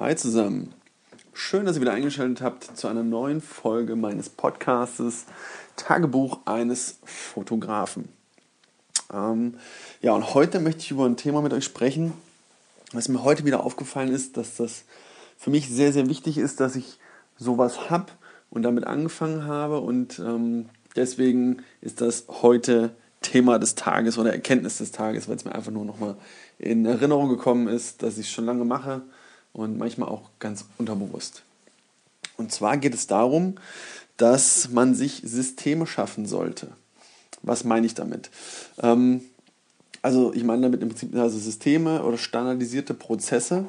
Hi zusammen. Schön, dass ihr wieder eingeschaltet habt zu einer neuen Folge meines Podcastes Tagebuch eines Fotografen. Ähm, ja, und heute möchte ich über ein Thema mit euch sprechen, was mir heute wieder aufgefallen ist, dass das für mich sehr, sehr wichtig ist, dass ich sowas habe und damit angefangen habe. Und ähm, deswegen ist das heute Thema des Tages oder Erkenntnis des Tages, weil es mir einfach nur nochmal in Erinnerung gekommen ist, dass ich es schon lange mache und manchmal auch ganz unterbewusst. Und zwar geht es darum, dass man sich Systeme schaffen sollte. Was meine ich damit? Ähm, also ich meine damit im Prinzip also Systeme oder standardisierte Prozesse.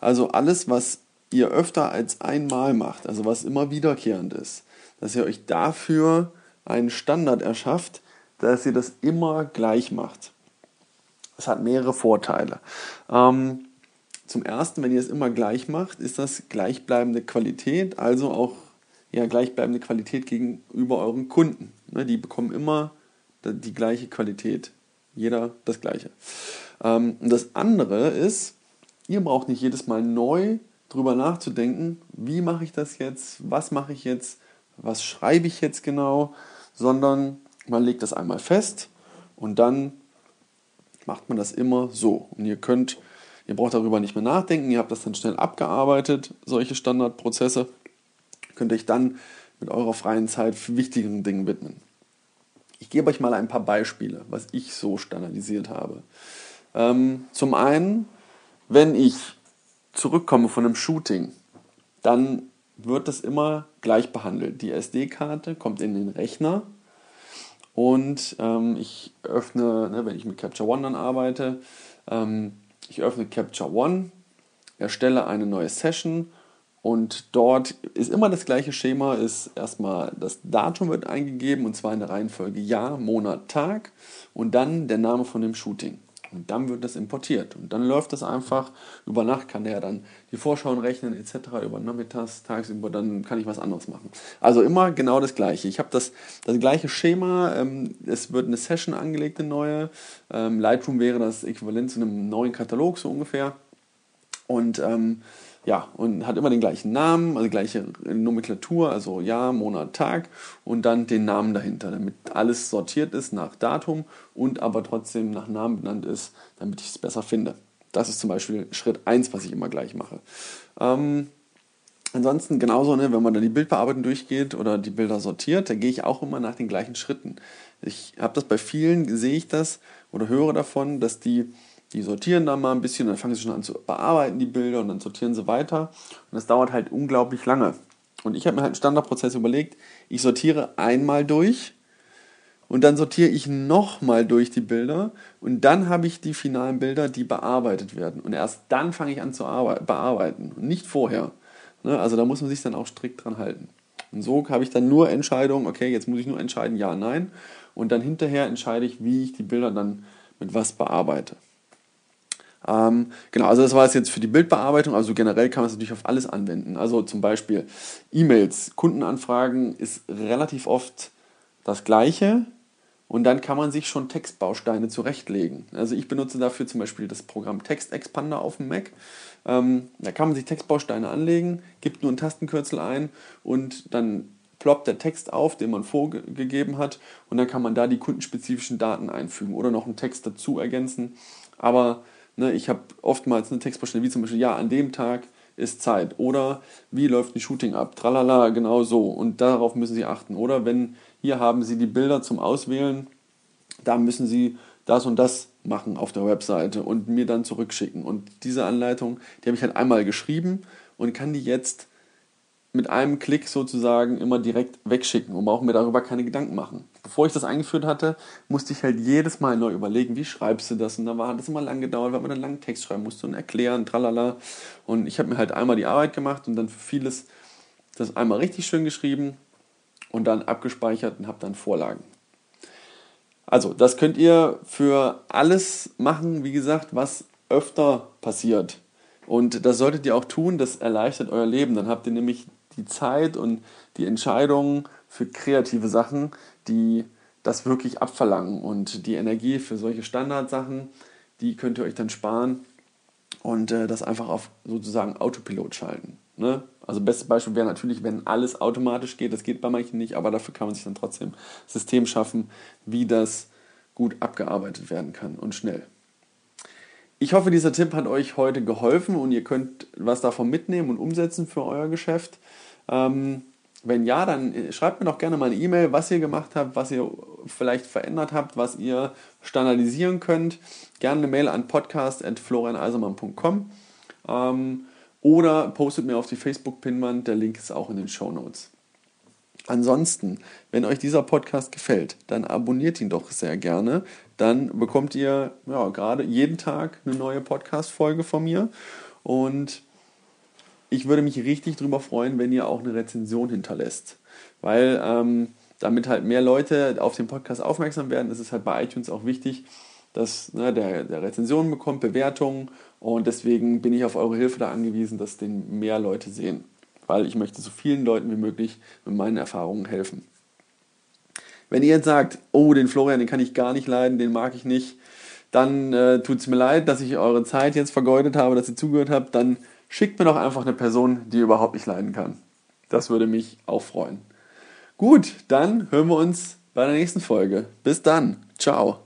Also alles, was ihr öfter als einmal macht, also was immer wiederkehrend ist, dass ihr euch dafür einen Standard erschafft, dass ihr das immer gleich macht. Das hat mehrere Vorteile. Ähm, zum ersten, wenn ihr es immer gleich macht, ist das gleichbleibende Qualität, also auch ja, gleichbleibende Qualität gegenüber euren Kunden. Ne, die bekommen immer die gleiche Qualität. Jeder das gleiche. Ähm, und das andere ist, ihr braucht nicht jedes Mal neu drüber nachzudenken, wie mache ich das jetzt, was mache ich jetzt, was schreibe ich jetzt genau, sondern man legt das einmal fest und dann macht man das immer so. Und ihr könnt, ihr braucht darüber nicht mehr nachdenken, ihr habt das dann schnell abgearbeitet, solche Standardprozesse, könnt euch dann mit eurer freien Zeit für wichtigeren Dingen widmen. Ich gebe euch mal ein paar Beispiele, was ich so standardisiert habe. Ähm, zum einen, wenn ich zurückkomme von einem Shooting, dann wird das immer gleich behandelt. Die SD-Karte kommt in den Rechner und ähm, ich öffne, ne, wenn ich mit Capture One dann arbeite, ähm, ich öffne Capture One, erstelle eine neue Session und dort ist immer das gleiche Schema, ist erstmal das Datum wird eingegeben und zwar in der Reihenfolge Jahr, Monat, Tag und dann der Name von dem Shooting. Und dann wird das importiert. Und dann läuft das einfach. Über Nacht kann der dann die Vorschauen rechnen etc. Über nachmittags, tagsüber, dann kann ich was anderes machen. Also immer genau das Gleiche. Ich habe das, das gleiche Schema. Ähm, es wird eine Session angelegt, eine neue. Ähm, Lightroom wäre das Äquivalent zu einem neuen Katalog so ungefähr. Und ähm, ja, und hat immer den gleichen Namen, also die gleiche Nomenklatur, also Jahr, Monat, Tag und dann den Namen dahinter, damit alles sortiert ist nach Datum und aber trotzdem nach Namen benannt ist, damit ich es besser finde. Das ist zum Beispiel Schritt 1, was ich immer gleich mache. Ähm, ansonsten genauso, ne, wenn man dann die Bildbearbeitung durchgeht oder die Bilder sortiert, da gehe ich auch immer nach den gleichen Schritten. Ich habe das bei vielen, sehe ich das oder höre davon, dass die die sortieren dann mal ein bisschen, dann fangen sie schon an zu bearbeiten, die Bilder, und dann sortieren sie weiter. Und das dauert halt unglaublich lange. Und ich habe mir halt einen Standardprozess überlegt, ich sortiere einmal durch und dann sortiere ich nochmal durch die Bilder und dann habe ich die finalen Bilder, die bearbeitet werden. Und erst dann fange ich an zu bearbeiten und nicht vorher. Ne? Also da muss man sich dann auch strikt dran halten. Und so habe ich dann nur Entscheidungen, okay, jetzt muss ich nur entscheiden, ja, nein. Und dann hinterher entscheide ich, wie ich die Bilder dann mit was bearbeite. Ähm, genau, also das war es jetzt für die Bildbearbeitung. Also generell kann man es natürlich auf alles anwenden. Also zum Beispiel E-Mails, Kundenanfragen ist relativ oft das Gleiche. Und dann kann man sich schon Textbausteine zurechtlegen. Also ich benutze dafür zum Beispiel das Programm Text Expander auf dem Mac. Ähm, da kann man sich Textbausteine anlegen, gibt nur einen Tastenkürzel ein und dann ploppt der Text auf, den man vorgegeben hat und dann kann man da die kundenspezifischen Daten einfügen oder noch einen Text dazu ergänzen. Aber Ne, ich habe oftmals eine Textbausteine wie zum Beispiel, ja, an dem Tag ist Zeit. Oder wie läuft ein Shooting ab? Tralala, genau so. Und darauf müssen Sie achten. Oder wenn hier haben Sie die Bilder zum Auswählen, da müssen Sie das und das machen auf der Webseite und mir dann zurückschicken. Und diese Anleitung, die habe ich halt einmal geschrieben und kann die jetzt mit einem Klick sozusagen immer direkt wegschicken und brauche mir darüber keine Gedanken machen. Bevor ich das eingeführt hatte, musste ich halt jedes Mal neu überlegen, wie schreibst du das? Und da hat das immer lang gedauert, weil man einen langen Text schreiben musste und erklären, tralala. Und ich habe mir halt einmal die Arbeit gemacht und dann für vieles das einmal richtig schön geschrieben und dann abgespeichert und habe dann Vorlagen. Also, das könnt ihr für alles machen, wie gesagt, was öfter passiert. Und das solltet ihr auch tun, das erleichtert euer Leben. Dann habt ihr nämlich die Zeit und die Entscheidungen für kreative Sachen, die das wirklich abverlangen. Und die Energie für solche Standardsachen, die könnt ihr euch dann sparen und äh, das einfach auf sozusagen Autopilot schalten. Ne? Also bestes Beispiel wäre natürlich, wenn alles automatisch geht. Das geht bei manchen nicht, aber dafür kann man sich dann trotzdem System schaffen, wie das gut abgearbeitet werden kann und schnell. Ich hoffe, dieser Tipp hat euch heute geholfen und ihr könnt was davon mitnehmen und umsetzen für euer Geschäft. Ähm, wenn ja, dann äh, schreibt mir doch gerne mal eine E-Mail, was ihr gemacht habt, was ihr vielleicht verändert habt, was ihr standardisieren könnt. Gerne eine Mail an podcast.florianeisermann.com ähm, oder postet mir auf die Facebook-Pinwand, der Link ist auch in den Show Notes. Ansonsten, wenn euch dieser Podcast gefällt, dann abonniert ihn doch sehr gerne. Dann bekommt ihr ja, gerade jeden Tag eine neue Podcast-Folge von mir. Und ich würde mich richtig darüber freuen, wenn ihr auch eine Rezension hinterlässt. Weil ähm, damit halt mehr Leute auf den Podcast aufmerksam werden, ist es halt bei iTunes auch wichtig, dass ne, der, der Rezensionen bekommt, Bewertungen. Und deswegen bin ich auf eure Hilfe da angewiesen, dass den mehr Leute sehen weil ich möchte so vielen Leuten wie möglich mit meinen Erfahrungen helfen. Wenn ihr jetzt sagt, oh, den Florian, den kann ich gar nicht leiden, den mag ich nicht, dann äh, tut es mir leid, dass ich eure Zeit jetzt vergeudet habe, dass ihr zugehört habt, dann schickt mir doch einfach eine Person, die überhaupt nicht leiden kann. Das würde mich auch freuen. Gut, dann hören wir uns bei der nächsten Folge. Bis dann. Ciao.